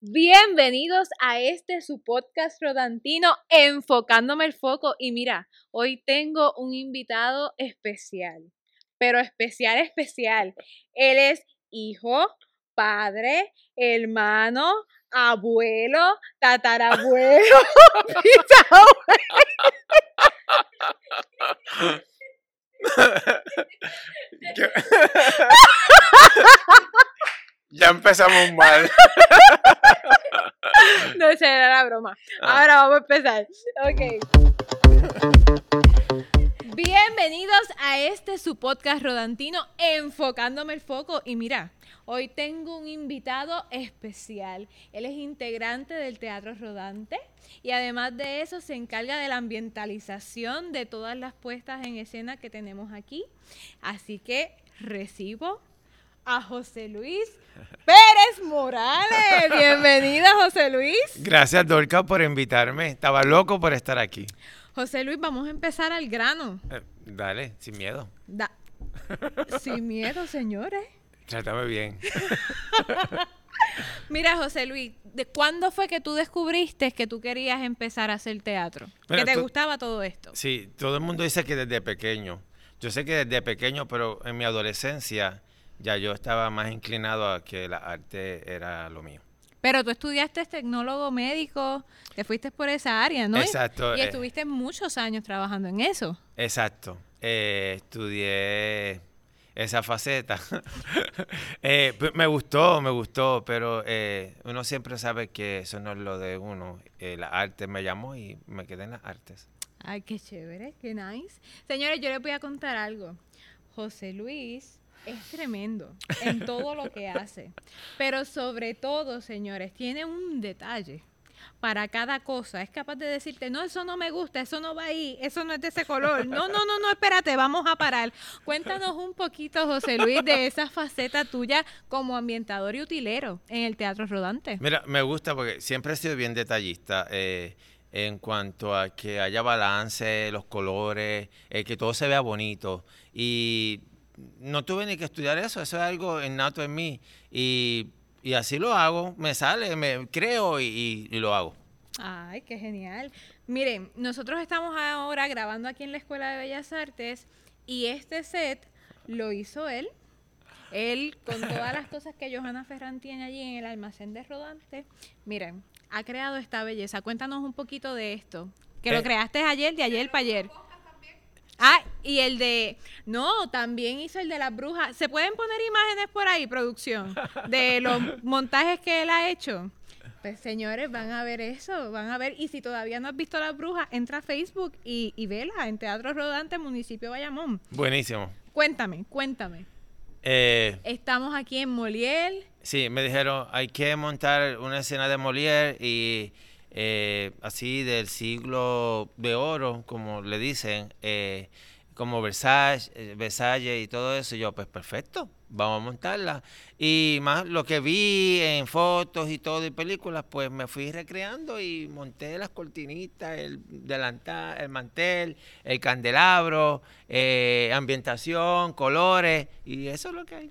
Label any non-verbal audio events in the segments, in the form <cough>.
Bienvenidos a este su podcast rodantino enfocándome el foco y mira, hoy tengo un invitado especial, pero especial, especial. Él es hijo, padre, hermano, abuelo, tatarabuelo, <laughs> <laughs> ya empezamos mal. <laughs> <laughs> No, esa era la broma. Ah. Ahora vamos a empezar. Ok. Bienvenidos a este su podcast rodantino enfocándome el foco. Y mira, hoy tengo un invitado especial. Él es integrante del Teatro Rodante y además de eso se encarga de la ambientalización de todas las puestas en escena que tenemos aquí. Así que recibo a José Luis <laughs> Pérez Morales. Bienvenida, José Luis. Gracias, Dorca, por invitarme. Estaba loco por estar aquí. José Luis, vamos a empezar al grano. Eh, dale, sin miedo. Da- Sin miedo, señores. Trátame bien. <laughs> Mira, José Luis, ¿de cuándo fue que tú descubriste que tú querías empezar a hacer teatro? Que te gustaba todo esto. Sí, todo el mundo dice que desde pequeño. Yo sé que desde pequeño, pero en mi adolescencia ya yo estaba más inclinado a que la arte era lo mío. Pero tú estudiaste tecnólogo médico, te fuiste por esa área, ¿no? Exacto, Y eh. estuviste muchos años trabajando en eso. Exacto. Eh, estudié esa faceta. <laughs> Eh, p- me gustó, me gustó, pero eh, uno siempre sabe que eso no es lo de uno. La arte me llamó y me quedé en las artes. Ay, qué chévere, qué nice. Señores, yo les voy a contar algo. José Luis es tremendo en todo lo que hace. Pero sobre todo, señores, tiene un detalle para cada cosa. Es capaz de decirte, no, eso no me gusta, eso no va ahí, eso no es de ese color. No, no, no, no, espérate, vamos a parar. Cuéntanos un poquito, José Luis, de esa faceta tuya como ambientador y utilero en el Teatro Rodante. Mira, me gusta porque siempre he sido bien detallista eh, en cuanto a que haya balance, los colores, eh, que todo se vea bonito. Y no tuve ni que estudiar eso, eso es algo innato en mí. Y, y así lo hago, me sale, me creo y, y- y lo hago. Ay, qué genial. Miren, nosotros estamos ahora grabando aquí en la Escuela de Bellas Artes y este set lo hizo él. Él, con todas las cosas que Johanna Ferran tiene allí en el almacén de Rodante, miren, ha creado esta belleza. Cuéntanos un poquito de esto. Que lo Eh. creaste ayer, de ayer para ayer. Ah, y el de. No, también hizo el de las brujas. ¿Se pueden poner imágenes por ahí, producción? De <laughs> los montajes que él ha hecho. Pues señores, van a ver eso, van a ver. Y si todavía no has visto las brujas, entra a Facebook y, y vela en Teatro Rodante, municipio Bayamón. Buenísimo. Cuéntame, cuéntame. Eh, Estamos aquí en Molière. sí, me dijeron, hay que montar una escena de Molière y eh, así del siglo de oro, como le dicen, eh, como Versailles, eh, Versalles y todo eso. Y yo, pues perfecto, vamos a montarla. Y más lo que vi en fotos y todo y películas, pues me fui recreando y monté las cortinitas, el delantal, el mantel, el candelabro, eh, ambientación, colores, y eso es lo que hay.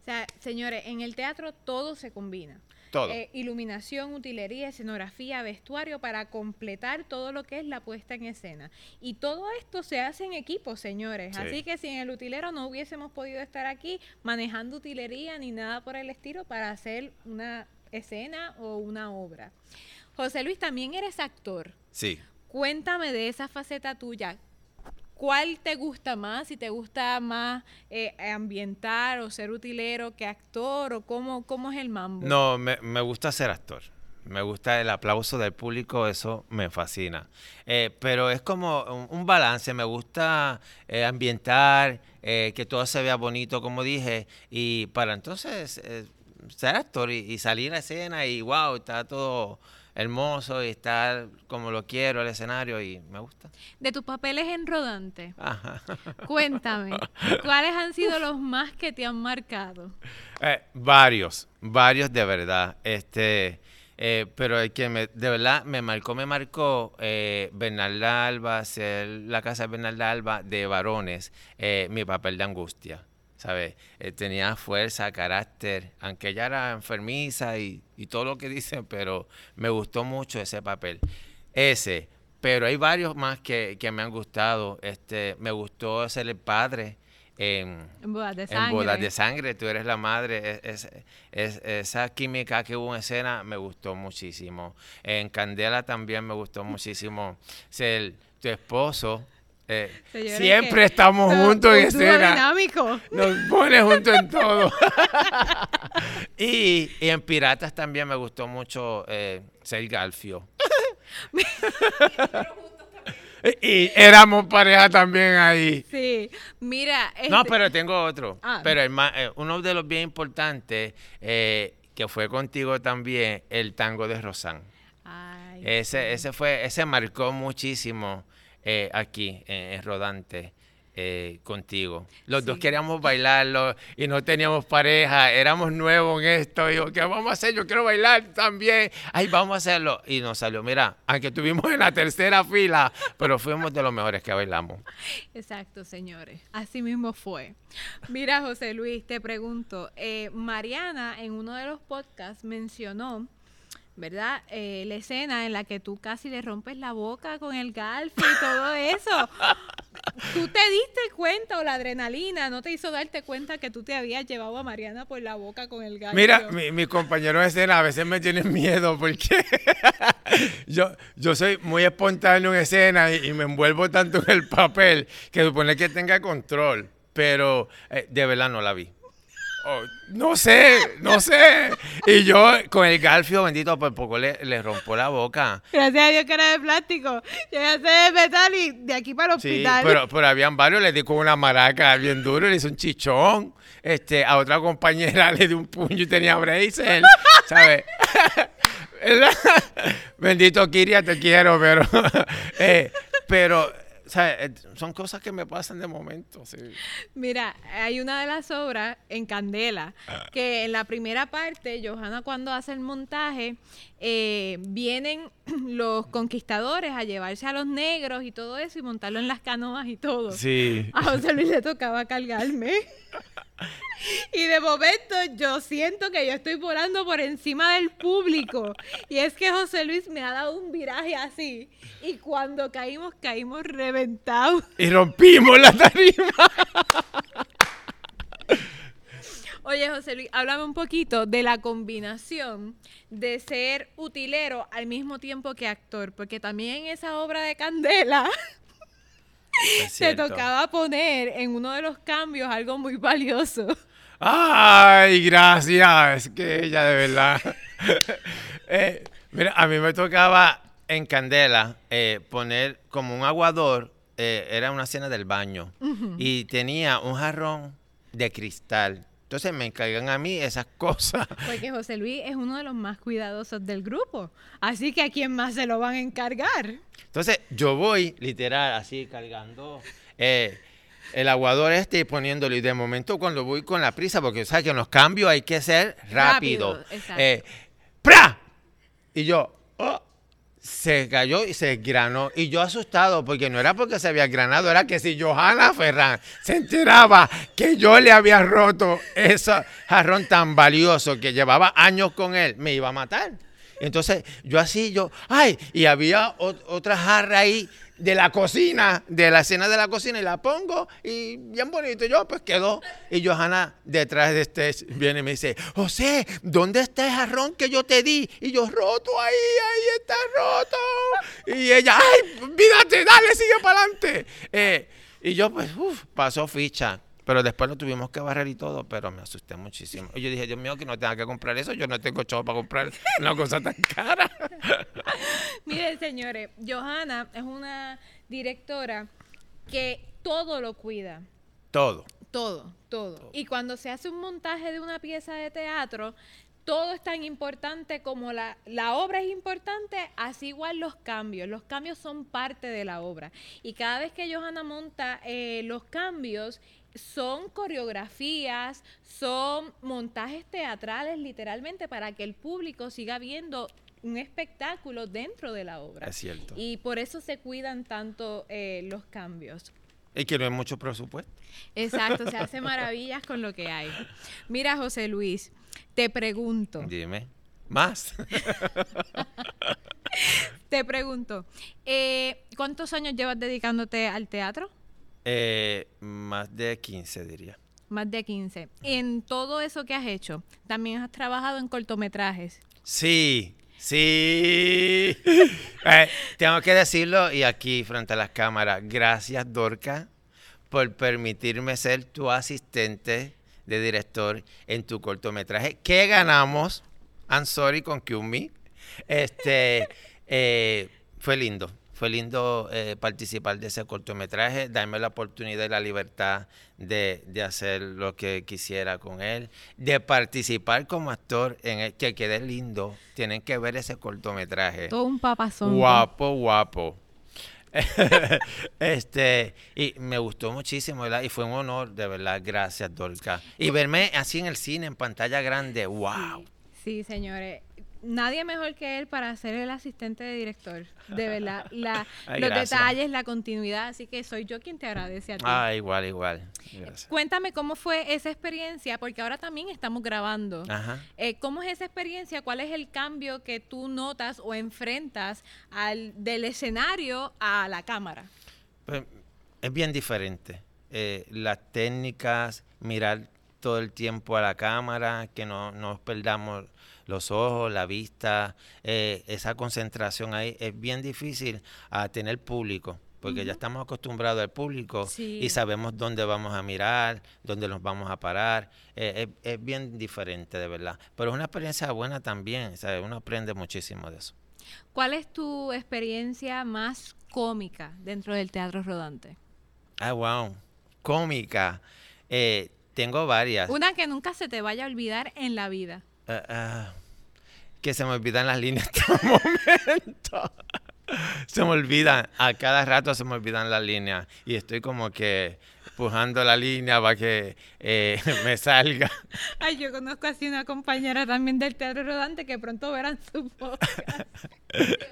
O sea, señores, en el teatro todo se combina. Todo. Eh, iluminación, utilería, escenografía, vestuario para completar todo lo que es la puesta en escena. Y todo esto se hace en equipo, señores. Sí. Así que sin el utilero no hubiésemos podido estar aquí manejando utilería ni nada por el estilo para hacer una escena o una obra. José Luis, también eres actor. Sí. Cuéntame de esa faceta tuya. ¿Cuál te gusta más? Si te gusta más eh, ambientar o ser utilero que actor o cómo, cómo es el mambo. No, me, me gusta ser actor. Me gusta el aplauso del público, eso me fascina. Eh, pero es como un, balance, me gusta eh, ambientar, eh, que todo se vea bonito, como dije, y para entonces eh, ser actor y, y salir a escena y wow, está todo hermoso y estar como lo quiero el escenario y me gusta. De tus papeles en rodante, Ajá. <laughs> cuéntame, ¿cuáles han sido los más que te han marcado? Eh, varios, varios de verdad. Este, eh, pero el que me, de verdad me marcó, me marcó eh, Bernarda Alba, ser la casa de Bernarda Alba de varones, eh, mi papel de angustia. ¿Sabes? Eh, tenía fuerza, carácter, aunque ella era enfermiza y, y todo lo que dicen, pero me gustó mucho ese papel. Ese, pero hay varios más que, que me han gustado. Este, me gustó ser el padre en, En bodas de en sangre. Bodas de Sangre, tú eres la madre. Es, es- es- esa química que hubo en escena me gustó muchísimo. En Candela también me gustó muchísimo ser tu esposo. Eh, siempre estamos juntos en escena. dinámico. Nos pone juntos en todo. <laughs> y, y en Piratas también me gustó mucho eh, ser Galfio. <laughs> y, éramos pareja también ahí. Sí, mira. No, este- pero tengo otro. Ah. Pero el eh, uno de los bien importantes, eh, que fue contigo también, el tango de Rosán. Ay, Ese, ese fue, ese marcó muchísimo eh, aquí en, en Rodante. eh, contigo. Los dos queríamos bailarlo y no teníamos pareja, éramos nuevos en esto. Y yo, ¿qué vamos a hacer? Yo quiero bailar también. Ay, vamos a hacerlo. Y nos salió, mira, aunque estuvimos en la tercera fila, pero fuimos de los mejores que bailamos. Exacto, señores. Así mismo fue. Mira, José Luis, te pregunto. eh, Mariana en uno de los podcasts mencionó, ¿verdad? Eh, la escena en la que tú casi le rompes la boca con el golf y todo eso. ¿Tú te diste cuenta o la adrenalina no te hizo darte cuenta que tú te habías llevado a Mariana por la boca con el gallo? Mira, mi, mi compañero de escena a veces me tienen miedo porque <laughs> yo, yo soy muy espontáneo en escena y, y me envuelvo tanto en el papel que supone que tenga control, pero eh, de verdad no la vi. Oh, no sé, no sé. Y yo con el galfio bendito por poco le, le rompo la boca. Gracias a Dios que era de plástico. Llegaste de metal y de aquí para el Sí, hospital. pero, pero habían varios, le di con una maraca bien duro, le hice un chichón. Este, a otra compañera <laughs> le di un puño y tenía bracer, ¿sabes? <laughs> ¿Verdad? Bendito Kiria, te quiero, pero, <laughs> eh, pero, ¿sabes? Eh, Son cosas que me pasan de momento, sí. Mira, hay una de las obras en Candela Ah. que en la primera parte, Johanna cuando hace el montaje, eh, vienen <clears throat> los conquistadores a llevarse a los negros y todo eso y montarlo en las canoas y todo. Sí. A José Luis le tocaba cargarme. <laughs> <laughs> Y de momento yo siento que yo estoy volando por encima del público. Y es que José Luis me ha dado un viraje así. Y cuando caímos, caímos reventados. Y rompimos la tarima. <laughs> Oye, José Luis, háblame un poquito de la combinación de ser utilero al mismo tiempo que actor, porque también en esa obra de Candela <laughs> te tocaba poner en uno de los cambios algo muy valioso. Ay, gracias. Es que ella de verdad. <laughs> Eh, mira, a mí me tocaba en Candela eh, poner como un aguador, eh, era una cena del baño, y tenía un jarrón de cristal. Entonces me encargan a mí esas <laughs> cosas. Porque José Luis es uno de los más cuidadosos del grupo. Así que a quién más se lo van a encargar. Entonces yo voy literal así cargando eh, el aguador este y poniéndolo. Y de momento cuando voy con la prisa, porque sabes que en los cambios hay que ser rápido. Rápido, eh, ¡Pra! Y yo, oh, se cayó y se granó. Y yo asustado, porque no era porque se había granado, era que si Johanna Ferran se enteraba que yo le había roto ese jarrón tan valioso que llevaba años con él, me iba a matar. Entonces yo así, yo, ay, y había ot- otra jarra ahí de la cocina, de la escena de la cocina, y la pongo y bien bonito. Yo, pues quedó. Y Johanna detrás de este viene y me dice, José, ¿dónde está el jarrón que yo te di? Y yo, roto ahí, ahí está roto. Y ella, ay, olvídate, dale, sigue para adelante. Eh, y yo, pues, uf, pasó ficha. Pero después lo tuvimos que barrer y todo, pero me asusté muchísimo. Y yo dije, Dios mío, que no tenga que comprar eso. Yo no tengo chavo para comprar una cosa tan cara. <laughs> Miren, señores, Johanna es una directora que todo lo cuida. Todo. Todo, todo. Y cuando se hace un montaje de una pieza de teatro, todo es tan importante como la, la obra es importante, así igual los cambios. Los cambios son parte de la obra. Y cada vez que Johanna monta eh, los cambios, son coreografías, son montajes teatrales literalmente para que el público siga viendo un espectáculo dentro de la obra. Es cierto. Y por eso se cuidan tanto eh, los cambios. Y que no hay mucho presupuesto. Exacto, se hace <laughs> maravillas con lo que hay. Mira, José Luis, te pregunto. Dime. Más. <laughs> te pregunto, eh, ¿cuántos años llevas dedicándote al teatro? Eh, más de 15, diría. Más de 15. En todo eso que has hecho, también has trabajado en cortometrajes. Sí, sí. <laughs> Eh, tengo que decirlo y aquí frente a las cámaras, gracias Dorca por permitirme ser tu asistente de director en tu cortometraje. ¿Qué ganamos? I'm sorry con Kumi. Este, <laughs> eh, fue lindo, fue lindo eh, participar de ese cortometraje, darme la oportunidad y la libertad de, hacer lo que quisiera con él, de participar como actor en el que quede lindo. Tienen que ver ese cortometraje. Todo un papazón. Guapo, guapo. <laughs> este, y me gustó muchísimo, ¿verdad? Y fue un honor, de verdad, gracias, Dorca. Y verme así en el cine, en pantalla grande, wow. Sí, señores. Nadie mejor que él para ser el asistente de director. De verdad. La, <laughs> los detalles, la continuidad. Así que soy yo quien te agradece a ti. Ah, igual, igual. Cuéntame cómo fue esa experiencia, porque ahora también estamos grabando. Ajá. Eh, ¿Cómo es esa experiencia? ¿Cuál es el cambio que tú notas o enfrentas al, del escenario a la cámara? Pues, es bien diferente. Eh, las técnicas, mirar todo el tiempo a la cámara, que no nos perdamos los ojos, la vista, eh, esa concentración ahí es bien difícil a tener público, porque ya estamos acostumbrados al público y sabemos dónde vamos a mirar, dónde nos vamos a parar. Eh, es, bien diferente, de verdad. Pero es una experiencia buena también, uno aprende muchísimo de eso. ¿Cuál es tu experiencia más cómica dentro del teatro rodante? Ah, wow, cómica. Eh, tengo varias. Una que nunca se te vaya a olvidar en la vida. Ah, que se me olvidan las líneas <laughs> en este momento. se me olvidan, a cada rato se me olvidan las líneas. Y estoy como que empujando la línea para que eh, <laughs> me salga. Ay, yo conozco así una compañera también del teatro rodante que pronto verán su podcast. <laughs>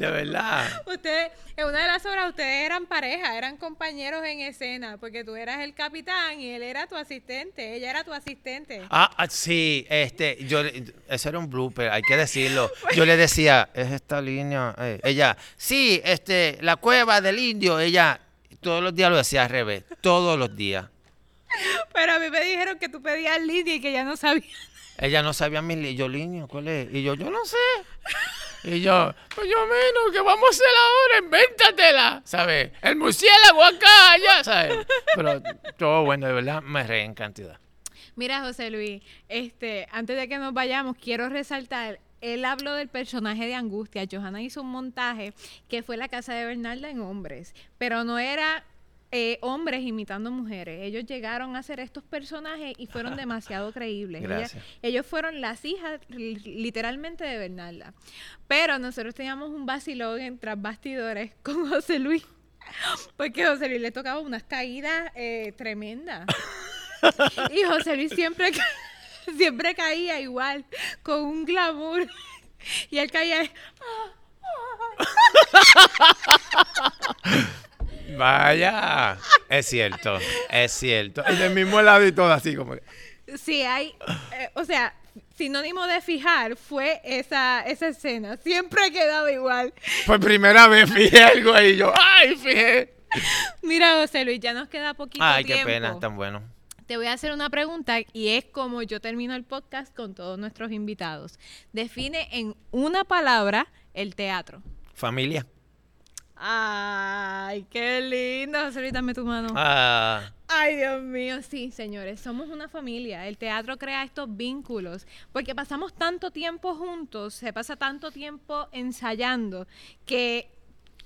De verdad. Ustedes, en una de las obras, ustedes eran pareja, eran compañeros en escena, porque tú eras el capitán y él era tu asistente, ella era tu asistente. Ah, ah sí, este, yo, eso era un blooper, hay que decirlo. <laughs> Yo le decía, es esta línea, eh, ella, sí, este, la cueva del indio, ella, todos los días lo decía al revés, todos los días. Pero a mí me dijeron que tú pedías línea y que ella no sabía. Ella no sabía mi línea, yo línea, ¿cuál es? Y yo, yo no sé. <laughs> Y yo, pues yo menos, que vamos a hacer ahora, invéntatela, ¿sabes? El murciélago acá, ya, ¿sabes? Pero todo bueno, de verdad, me reí en cantidad. Mira, José Luis, este, antes de que nos vayamos, quiero resaltar él habló del personaje de Angustia. Johanna hizo un montaje que fue la casa de Bernalda en hombres, pero no era eh, hombres imitando mujeres. Ellos llegaron a ser estos personajes y fueron demasiado creíbles. ellos fueron las hijas literalmente de Bernalda. Pero nosotros teníamos un vacilón en tras bastidores <laughs> con José Luis. Porque José Luis le tocaba unas caídas eh, tremendas. <laughs> y José Luis siempre, <laughs> siempre caía igual, con un glamour. Y él caía. Vaya, es cierto, es cierto. Es del mismo lado y todo así como Sí, hay, eh, o sea, sinónimo de fijar fue esa, esa escena. Siempre ha quedado igual. Por primera vez fijé algo ahí yo, ¡ay, fijé! Mira, José Luis, ya nos queda poquito Ay, tiempo. Ay, qué pena, tan bueno. Te voy a hacer una pregunta y es como yo termino el podcast con todos nuestros invitados. Define en una palabra el teatro. Familia. Ay, qué lindo. José dame tu mano. Ah. Ay, Dios mío, sí, señores, somos una familia. El teatro crea estos vínculos porque pasamos tanto tiempo juntos, se pasa tanto tiempo ensayando que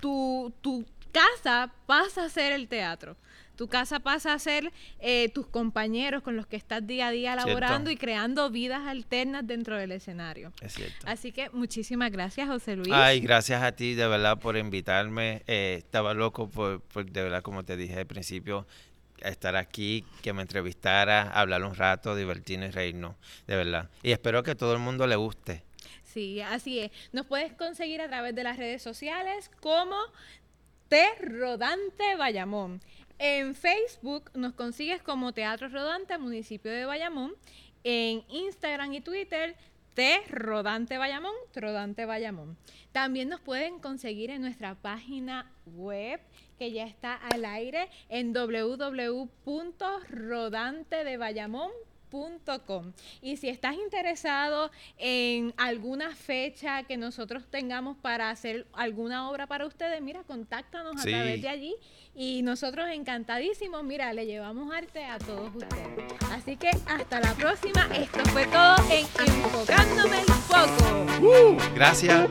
tu, tu casa pasa a ser el teatro. Tu casa pasa a ser eh, tus compañeros con los que estás día a día laborando y creando vidas alternas dentro del escenario. Es cierto. Así que muchísimas gracias, José Luis. Ay, gracias a ti, de verdad, por invitarme. Eh, estaba loco por, de verdad, como te dije al principio, estar aquí, que me entrevistara, hablar un rato, divertirnos y reírnos, de verdad. Y espero que todo el mundo le guste. Sí, así es. Nos puedes conseguir a través de las redes sociales como T Rodante Bayamón. En Facebook nos consigues como Teatro Rodante, municipio de Bayamón. En Instagram y Twitter, T Rodante Bayamón, Rodante Bayamón. También nos pueden conseguir en nuestra página web que ya está al aire en www.rodantedebayamón.com y si estás interesado en alguna fecha que nosotros tengamos para hacer alguna obra para ustedes, mira, contáctanos a través de allí y nosotros encantadísimos, mira, le llevamos arte a todos ustedes. Así que hasta la próxima. Esto fue todo en Enfocándome el Foco. Gracias.